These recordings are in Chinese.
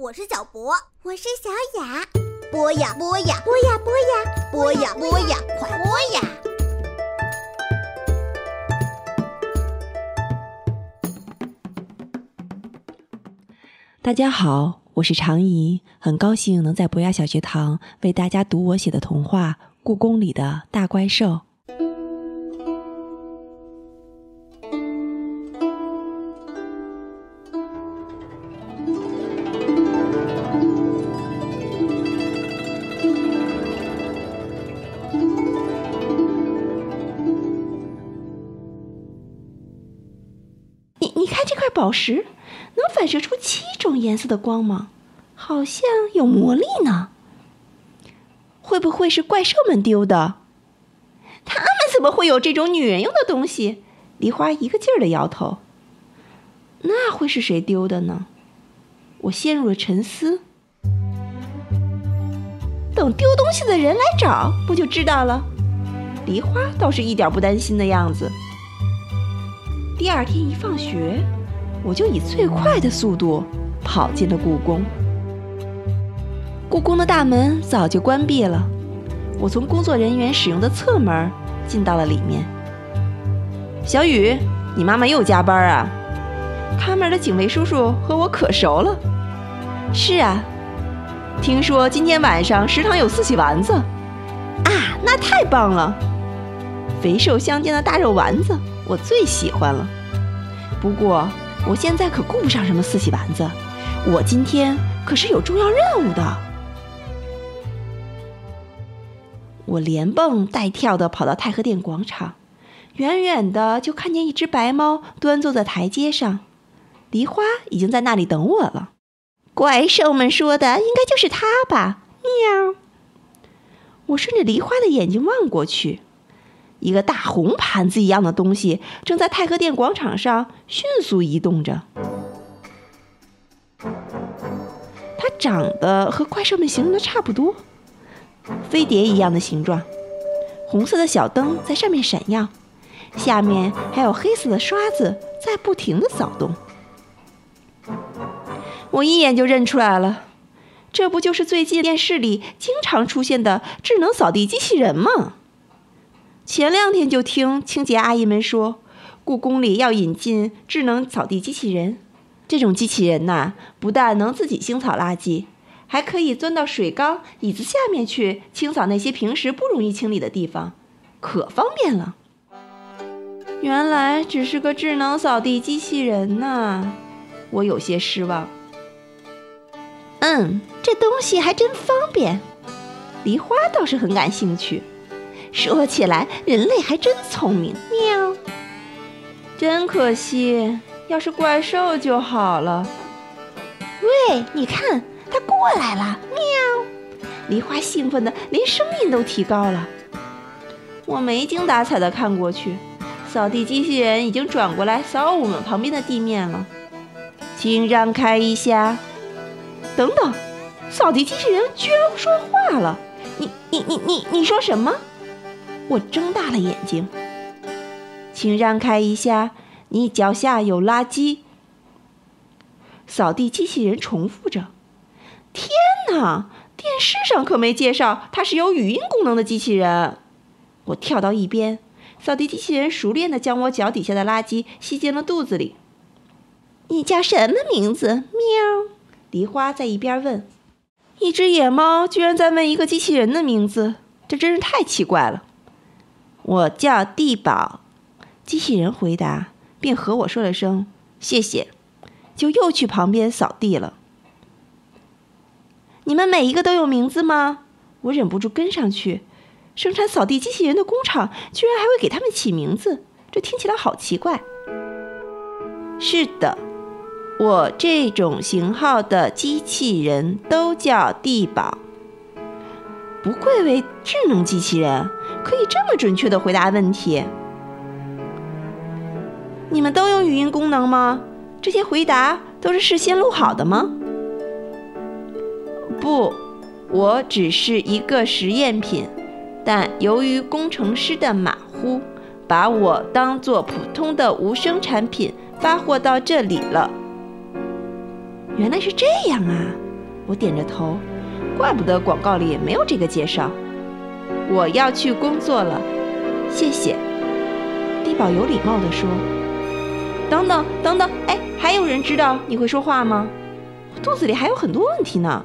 我是小博，我是小雅。播呀播呀，播呀播呀，播呀播呀，快播呀！大家好，我是常怡，很高兴能在博雅小学堂为大家读我写的童话《故宫里的大怪兽》。你看这块宝石，能反射出七种颜色的光芒，好像有魔力呢。会不会是怪兽们丢的？他们怎么会有这种女人用的东西？梨花一个劲儿的摇头。那会是谁丢的呢？我陷入了沉思。等丢东西的人来找，不就知道了？梨花倒是一点不担心的样子。第二天一放学，我就以最快的速度跑进了故宫。故宫的大门早就关闭了，我从工作人员使用的侧门进到了里面。小雨，你妈妈又加班啊？看门的警卫叔叔和我可熟了。是啊，听说今天晚上食堂有四喜丸子，啊，那太棒了！肥瘦相间的大肉丸子，我最喜欢了。不过我现在可顾不上什么四喜丸子，我今天可是有重要任务的。我连蹦带跳的跑到太和殿广场，远远的就看见一只白猫端坐在台阶上，梨花已经在那里等我了。怪兽们说的应该就是它吧？喵！我顺着梨花的眼睛望过去，一个大红盘子一样的东西正在太和殿广场上迅速移动着。它长得和怪兽们形容的差不多。飞碟一样的形状，红色的小灯在上面闪耀，下面还有黑色的刷子在不停的扫动。我一眼就认出来了，这不就是最近电视里经常出现的智能扫地机器人吗？前两天就听清洁阿姨们说，故宫里要引进智能扫地机器人。这种机器人呐，不但能自己清扫垃圾。还可以钻到水缸、椅子下面去清扫那些平时不容易清理的地方，可方便了。原来只是个智能扫地机器人呐，我有些失望。嗯，这东西还真方便。梨花倒是很感兴趣。说起来，人类还真聪明。喵！真可惜，要是怪兽就好了。喂，你看。它过来了，喵！梨花兴奋的连声音都提高了。我没精打采的看过去，扫地机器人已经转过来扫我们旁边的地面了。请让开一下。等等，扫地机器人居然说话了！你你你你你说什么？我睁大了眼睛。请让开一下，你脚下有垃圾。扫地机器人重复着。天哪！电视上可没介绍它是有语音功能的机器人。我跳到一边，扫地机器人熟练地将我脚底下的垃圾吸进了肚子里。你叫什么名字？喵！梨花在一边问。一只野猫居然在问一个机器人的名字，这真是太奇怪了。我叫地宝，机器人回答，并和我说了声谢谢，就又去旁边扫地了。你们每一个都有名字吗？我忍不住跟上去。生产扫地机器人的工厂居然还会给他们起名字，这听起来好奇怪。是的，我这种型号的机器人都叫地宝。不愧为智能机器人，可以这么准确的回答问题。你们都有语音功能吗？这些回答都是事先录好的吗？不，我只是一个实验品，但由于工程师的马虎，把我当做普通的无声产品发货到这里了。原来是这样啊！我点着头，怪不得广告里没有这个介绍。我要去工作了，谢谢。地保有礼貌地说：“等等等等，哎，还有人知道你会说话吗？我肚子里还有很多问题呢。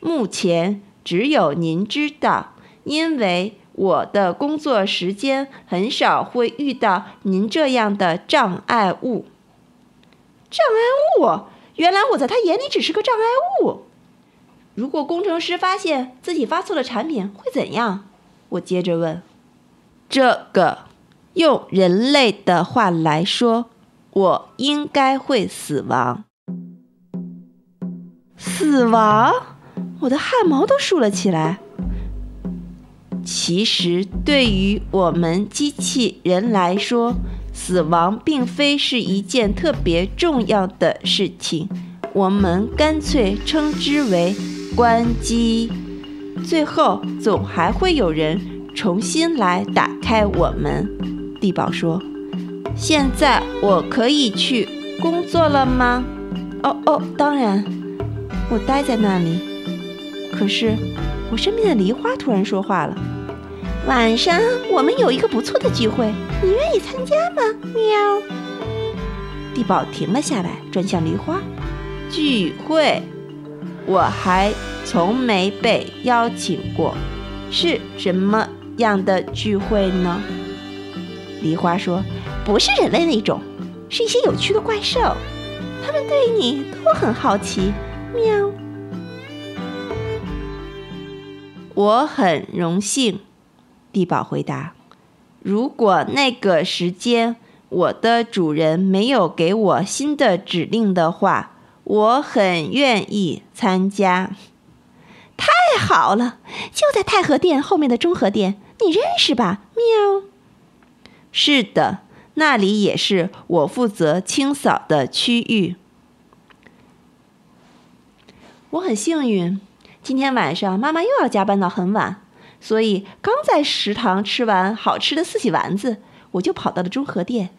目前只有您知道，因为我的工作时间很少会遇到您这样的障碍物。障碍物？原来我在他眼里只是个障碍物。如果工程师发现自己发错了产品会怎样？我接着问。这个，用人类的话来说，我应该会死亡。死亡？我的汗毛都竖了起来。其实，对于我们机器人来说，死亡并非是一件特别重要的事情。我们干脆称之为关机。最后，总还会有人重新来打开我们。地宝说：“现在我可以去工作了吗？”“哦哦，当然。”我待在那里。可是，我身边的梨花突然说话了：“晚上我们有一个不错的聚会，你愿意参加吗？”喵。地宝停了下来，转向梨花：“聚会？我还从没被邀请过，是什么样的聚会呢？”梨花说：“不是人类那种，是一些有趣的怪兽，他们对你都很好奇。”喵。我很荣幸，地宝回答。如果那个时间我的主人没有给我新的指令的话，我很愿意参加。太好了，就在太和殿后面的中和殿，你认识吧？喵。是的，那里也是我负责清扫的区域。我很幸运，今天晚上妈妈又要加班到很晚，所以刚在食堂吃完好吃的四喜丸子，我就跑到了中和殿。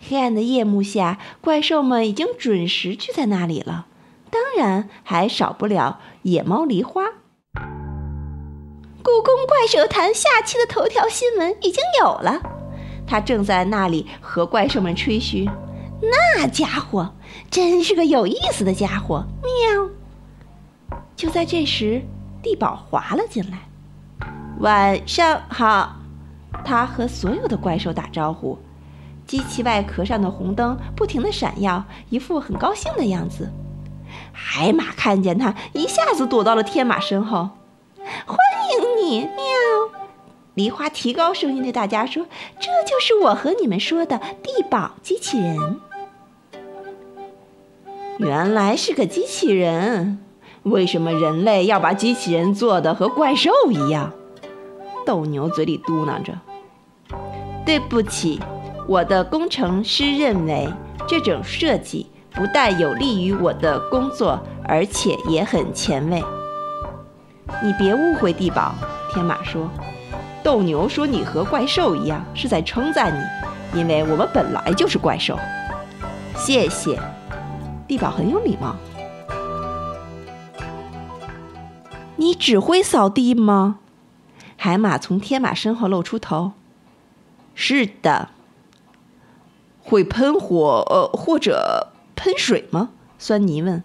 黑暗的夜幕下，怪兽们已经准时聚在那里了，当然还少不了野猫梨花。故宫怪兽谈下期的头条新闻已经有了，他正在那里和怪兽们吹嘘。那家伙真是个有意思的家伙，喵！就在这时，地宝滑了进来。晚上好，他和所有的怪兽打招呼。机器外壳上的红灯不停地闪耀，一副很高兴的样子。海马看见它，一下子躲到了天马身后。欢迎你，喵！梨花提高声音对大家说：“这就是我和你们说的地宝机器人。”原来是个机器人，为什么人类要把机器人做的和怪兽一样？斗牛嘴里嘟囔着：“对不起，我的工程师认为这种设计不但有利于我的工作，而且也很前卫。”你别误会，地宝。天马说：“斗牛说你和怪兽一样，是在称赞你，因为我们本来就是怪兽。”谢谢。地宝很有礼貌。你只会扫地吗？海马从天马身后露出头。是的。会喷火呃或者喷水吗？酸泥问。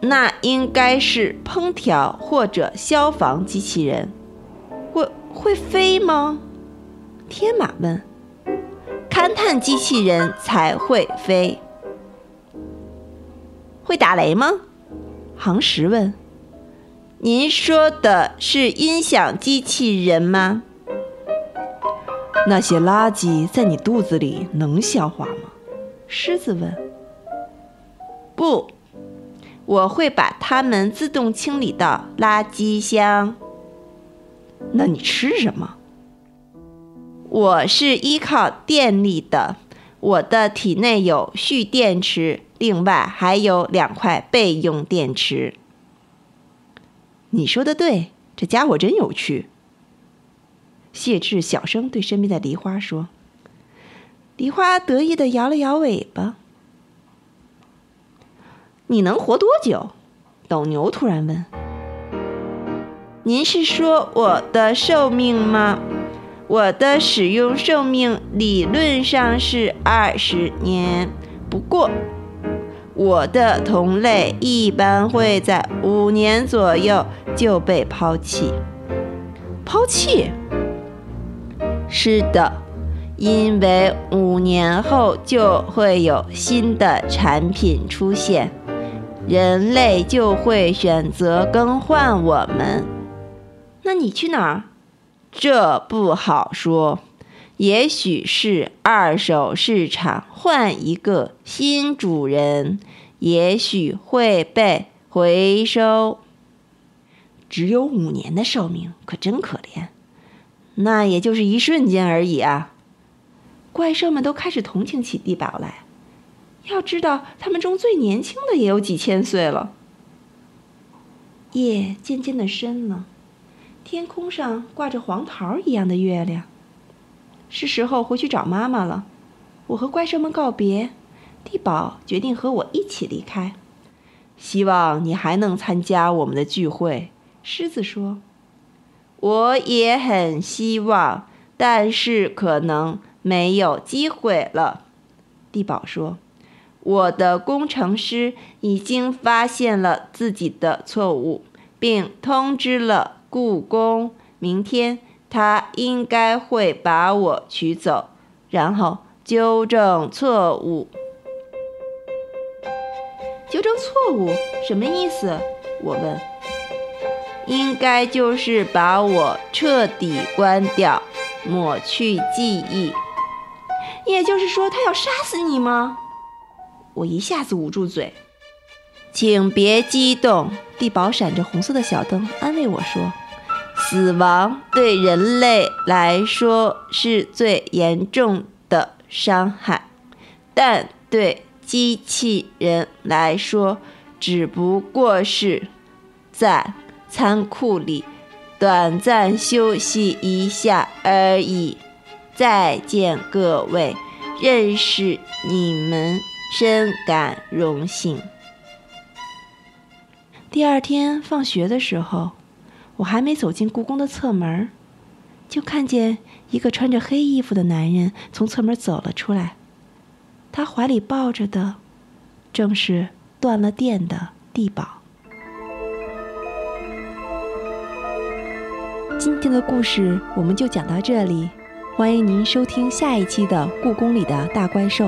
那应该是烹调或者消防机器人。会会飞吗？天马问。勘探机器人才会飞，会打雷吗？航石问。您说的是音响机器人吗？那些垃圾在你肚子里能消化吗？狮子问。不，我会把它们自动清理到垃圾箱。那你吃什么？我是依靠电力的，我的体内有蓄电池，另外还有两块备用电池。你说的对，这家伙真有趣。谢志小声对身边的梨花说：“梨花得意的摇了摇尾巴。你能活多久？斗牛突然问。您是说我的寿命吗？我的使用寿命理论上是二十年，不过我的同类一般会在五年左右就被抛弃。抛弃？是的，因为五年后就会有新的产品出现，人类就会选择更换我们。那你去哪儿？这不好说，也许是二手市场换一个新主人，也许会被回收。只有五年的寿命，可真可怜。那也就是一瞬间而已啊！怪兽们都开始同情起地堡来。要知道，他们中最年轻的也有几千岁了。夜渐渐的深了。天空上挂着黄桃一样的月亮。是时候回去找妈妈了。我和怪兽们告别，地宝决定和我一起离开。希望你还能参加我们的聚会，狮子说。我也很希望，但是可能没有机会了。地宝说。我的工程师已经发现了自己的错误，并通知了。故宫，明天他应该会把我取走，然后纠正错误。纠正错误什么意思？我问。应该就是把我彻底关掉，抹去记忆。也就是说，他要杀死你吗？我一下子捂住嘴。请别激动，地堡闪着红色的小灯，安慰我说。死亡对人类来说是最严重的伤害，但对机器人来说只不过是在仓库里短暂休息一下而已。再见，各位，认识你们深感荣幸。第二天放学的时候。我还没走进故宫的侧门，就看见一个穿着黑衣服的男人从侧门走了出来。他怀里抱着的，正是断了电的地堡。今天的故事我们就讲到这里，欢迎您收听下一期的《故宫里的大怪兽》。